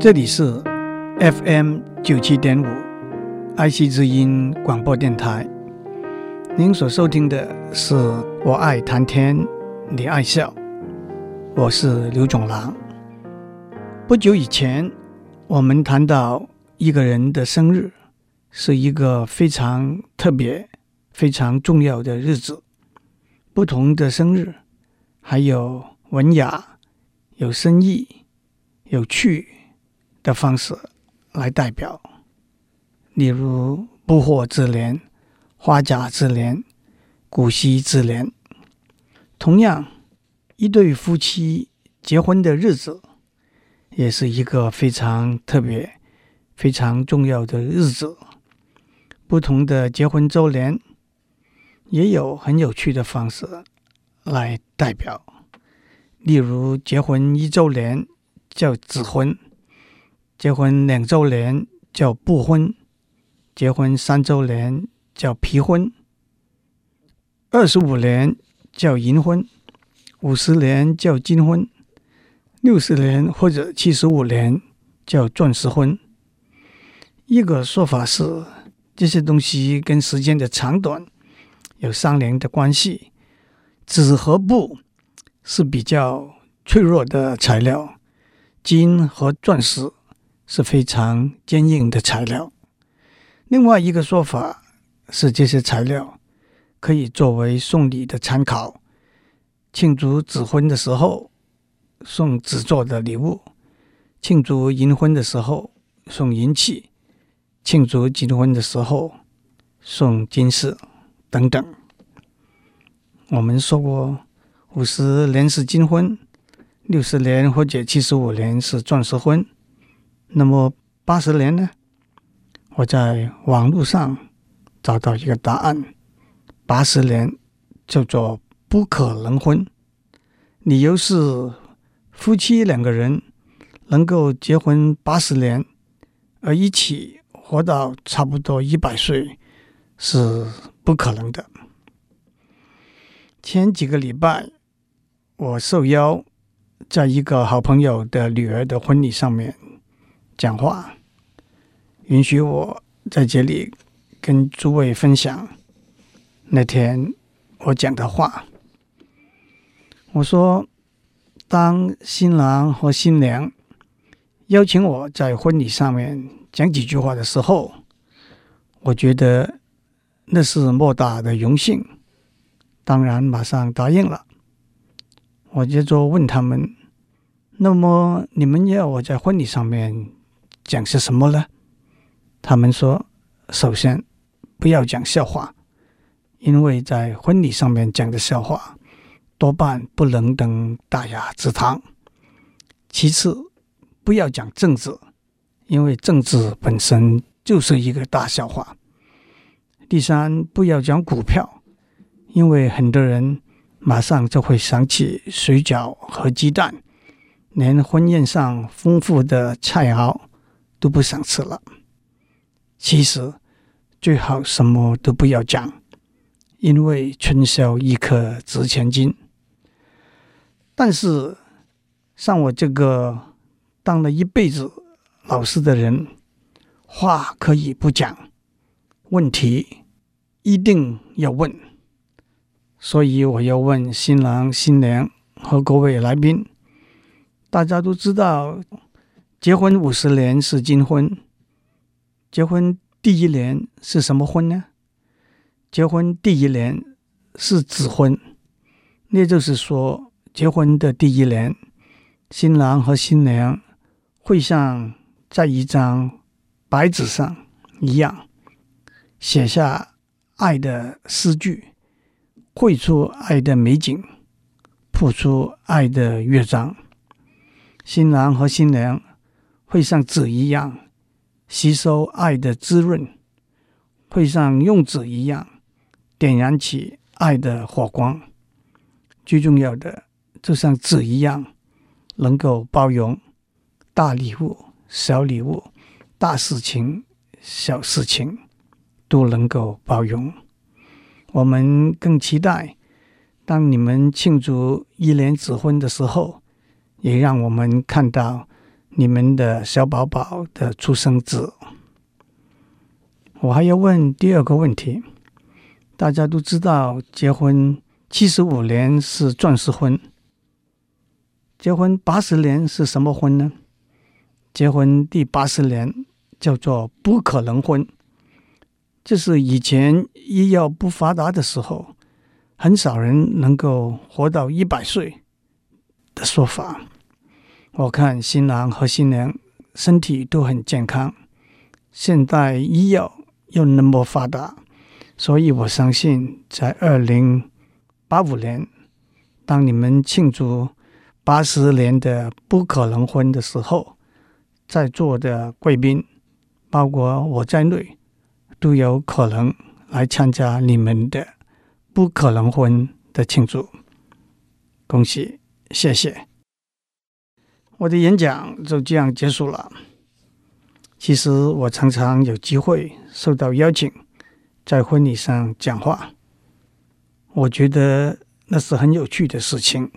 这里是 FM 九七点五爱惜之音广播电台。您所收听的是《我爱谈天，你爱笑》，我是刘总郎。不久以前，我们谈到一个人的生日是一个非常特别、非常重要的日子。不同的生日，还有文雅、有深意、有趣的方式来代表，例如不惑之年、花甲之年、古稀之年。同样，一对夫妻结婚的日子，也是一个非常特别、非常重要的日子。不同的结婚周年。也有很有趣的方式来代表，例如结婚一周年叫指婚，结婚两周年叫布婚，结婚三周年叫皮婚，二十五年叫银婚，五十年叫金婚，六十年或者七十五年叫钻石婚。一个说法是，这些东西跟时间的长短。有相连的关系，纸和布是比较脆弱的材料，金和钻石是非常坚硬的材料。另外一个说法是，这些材料可以作为送礼的参考。庆祝纸婚的时候送纸做的礼物，庆祝银婚的时候送银器，庆祝金婚的时候送金饰。等等，我们说过，五十年是金婚，六十年或者七十五年是钻石婚，那么八十年呢？我在网络上找到一个答案：八十年叫做不可能婚。理由是夫妻两个人能够结婚八十年，而一起活到差不多一百岁是。不可能的。前几个礼拜，我受邀在一个好朋友的女儿的婚礼上面讲话，允许我在这里跟诸位分享那天我讲的话。我说，当新郎和新娘邀请我在婚礼上面讲几句话的时候，我觉得。那是莫大的荣幸，当然马上答应了。我接着问他们：“那么你们要我在婚礼上面讲些什么呢？”他们说：“首先不要讲笑话，因为在婚礼上面讲的笑话多半不能登大雅之堂。其次，不要讲政治，因为政治本身就是一个大笑话。”第三，不要讲股票，因为很多人马上就会想起水饺和鸡蛋，连婚宴上丰富的菜肴都不想吃了。其实最好什么都不要讲，因为春宵一刻值千金。但是像我这个当了一辈子老师的人，话可以不讲。问题一定要问，所以我要问新郎新娘和各位来宾。大家都知道，结婚五十年是金婚，结婚第一年是什么婚呢？结婚第一年是纸婚，那就是说，结婚的第一年，新郎和新娘会像在一张白纸上一样。写下爱的诗句，绘出爱的美景，谱出爱的乐章。新郎和新娘会像纸一样吸收爱的滋润，会像用纸一样点燃起爱的火光。最重要的，就像纸一样，能够包容大礼物、小礼物、大事情、小事情。都能够包容。我们更期待，当你们庆祝一连纸婚的时候，也让我们看到你们的小宝宝的出生纸。我还要问第二个问题：大家都知道，结婚七十五年是钻石婚，结婚八十年是什么婚呢？结婚第八十年叫做不可能婚。这是以前医药不发达的时候，很少人能够活到一百岁的说法。我看新郎和新娘身体都很健康，现代医药又那么发达，所以我相信在二零八五年，当你们庆祝八十年的不可能婚的时候，在座的贵宾，包括我在内，都有可能来参加你们的不可能婚的庆祝。恭喜，谢谢。我的演讲就这样结束了。其实我常常有机会受到邀请，在婚礼上讲话。我觉得那是很有趣的事情。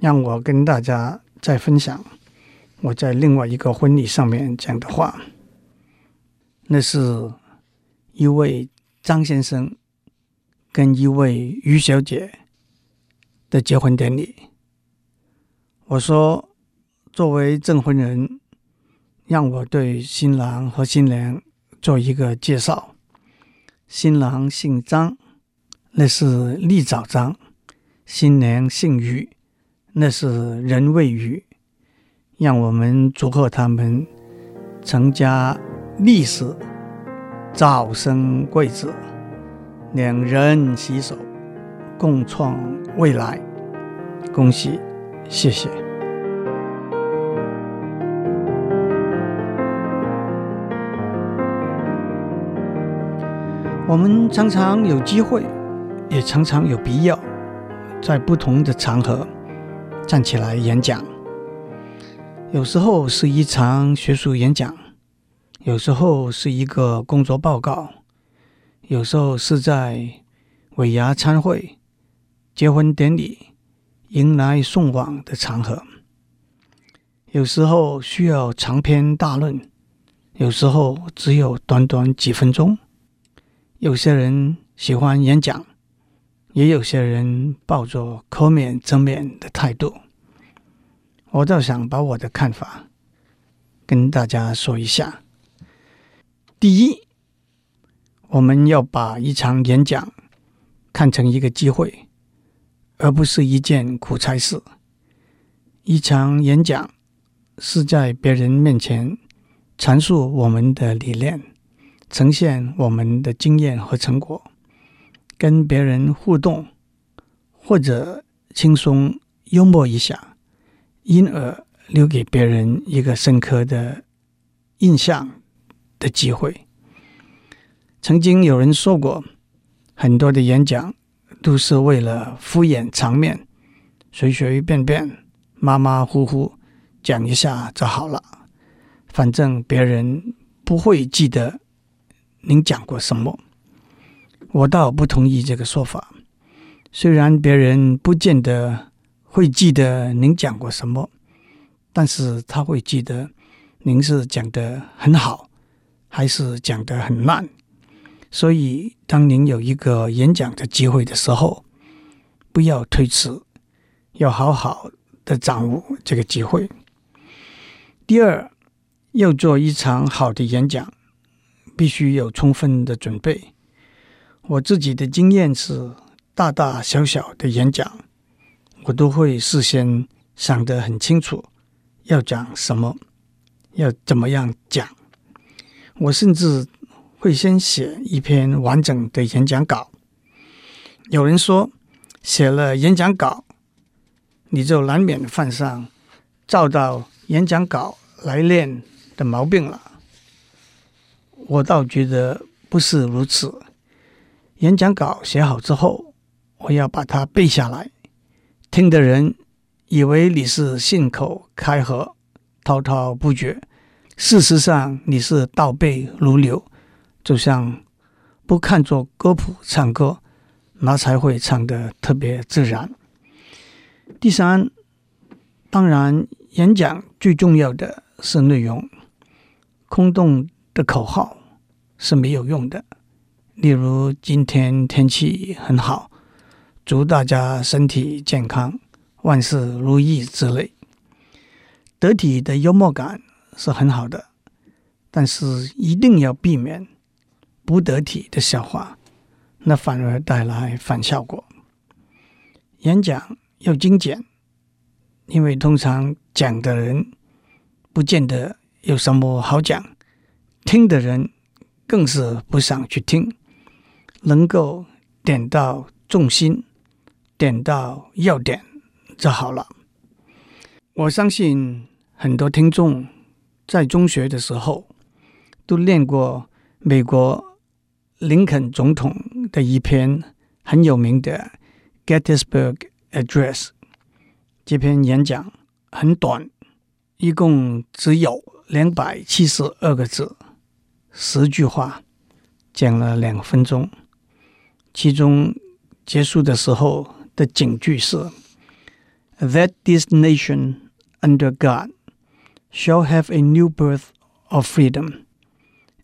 让我跟大家再分享我在另外一个婚礼上面讲的话。那是一位张先生跟一位于小姐的结婚典礼。我说，作为证婚人，让我对新郎和新娘做一个介绍。新郎姓张，那是立早张；新娘姓于，那是人未于。让我们祝贺他们成家立室，早生贵子，两人携手，共创未来。恭喜！谢谢。我们常常有机会，也常常有必要，在不同的场合站起来演讲。有时候是一场学术演讲，有时候是一个工作报告，有时候是在尾牙餐会、结婚典礼。迎来送往的场合，有时候需要长篇大论，有时候只有短短几分钟。有些人喜欢演讲，也有些人抱着可免则免的态度。我倒想把我的看法跟大家说一下。第一，我们要把一场演讲看成一个机会。而不是一件苦差事。一场演讲是在别人面前阐述我们的理念，呈现我们的经验和成果，跟别人互动，或者轻松幽默一下，因而留给别人一个深刻的印象的机会。曾经有人说过，很多的演讲。都是为了敷衍场面，随随便便、马马虎虎讲一下就好了。反正别人不会记得您讲过什么。我倒不同意这个说法。虽然别人不见得会记得您讲过什么，但是他会记得您是讲的很好，还是讲的很烂。所以，当您有一个演讲的机会的时候，不要推迟，要好好的掌握这个机会。第二，要做一场好的演讲，必须有充分的准备。我自己的经验是，大大小小的演讲，我都会事先想得很清楚，要讲什么，要怎么样讲。我甚至。会先写一篇完整的演讲稿。有人说，写了演讲稿，你就难免犯上照到演讲稿来练的毛病了。我倒觉得不是如此。演讲稿写好之后，我要把它背下来，听的人以为你是信口开河、滔滔不绝，事实上你是倒背如流。就像不看作歌谱唱歌，那才会唱得特别自然。第三，当然演讲最重要的是内容，空洞的口号是没有用的。例如，今天天气很好，祝大家身体健康，万事如意之类。得体的幽默感是很好的，但是一定要避免不得体的笑话，那反而带来反效果。演讲要精简，因为通常讲的人不见得有什么好讲，听的人更是不想去听。能够点到重心，点到要点就好了。我相信很多听众在中学的时候都练过美国林肯总统的一篇很有名的 Gettysburg Address。这篇演讲很短，一共只有两百七十二个字，十句话，讲了两分钟。其中结束的时候的警句是：That this nation under God shall have a new birth of freedom,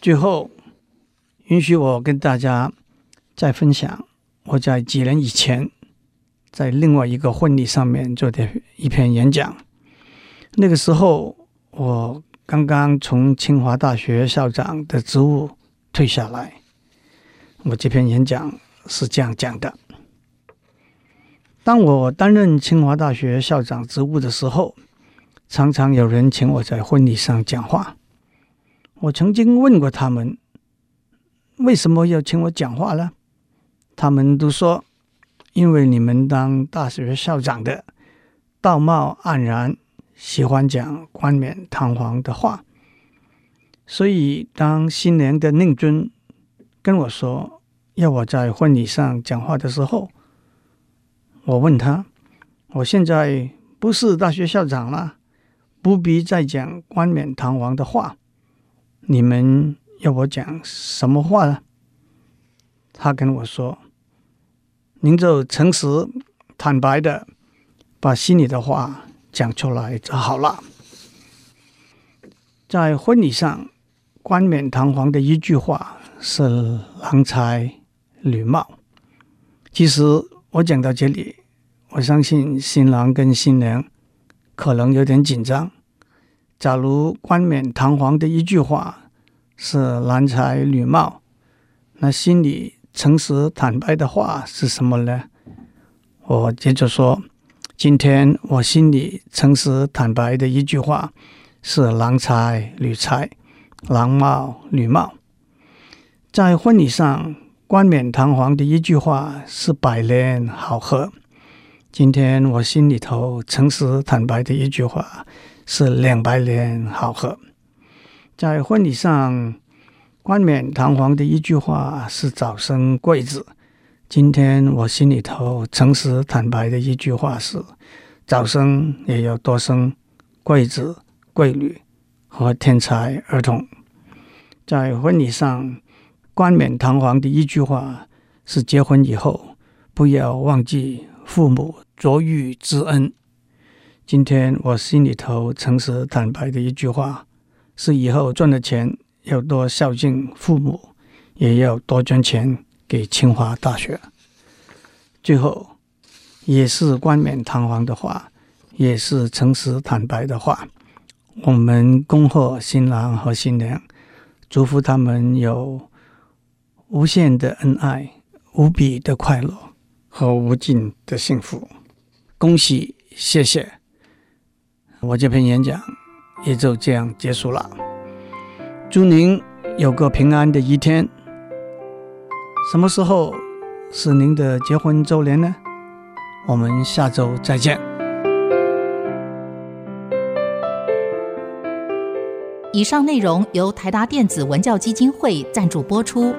最后，允许我跟大家再分享我在几年以前在另外一个婚礼上面做的一篇演讲。那个时候，我刚刚从清华大学校长的职务退下来。我这篇演讲是这样讲的：当我担任清华大学校长职务的时候，常常有人请我在婚礼上讲话。我曾经问过他们，为什么要请我讲话呢？他们都说，因为你们当大学校长的，道貌岸然，喜欢讲冠冕堂皇的话，所以当新年的令尊。跟我说要我在婚礼上讲话的时候，我问他：我现在不是大学校长了，不必再讲冠冕堂皇的话。你们要我讲什么话呢？他跟我说：您就诚实坦白的把心里的话讲出来就好了。在婚礼上，冠冕堂皇的一句话。是郎才女貌。其实我讲到这里，我相信新郎跟新娘可能有点紧张。假如冠冕堂皇的一句话是郎才女貌，那心里诚实坦白的话是什么呢？我接着说，今天我心里诚实坦白的一句话是郎才女才，郎貌女貌。在婚礼上，冠冕堂皇的一句话是百年好合。今天我心里头诚实坦白的一句话是两百年好合。在婚礼上，冠冕堂皇的一句话是早生贵子。今天我心里头诚实坦白的一句话是早生也要多生贵子贵女和天才儿童。在婚礼上。冠冕堂皇的一句话是：结婚以后不要忘记父母卓遇之恩。今天我心里头诚实坦白的一句话是：以后赚的钱要多孝敬父母，也要多捐钱给清华大学。最后，也是冠冕堂皇的话，也是诚实坦白的话。我们恭贺新郎和新娘，祝福他们有。无限的恩爱，无比的快乐和无尽的幸福，恭喜，谢谢。我这篇演讲也就这样结束了。祝您有个平安的一天。什么时候是您的结婚周年呢？我们下周再见。以上内容由台达电子文教基金会赞助播出。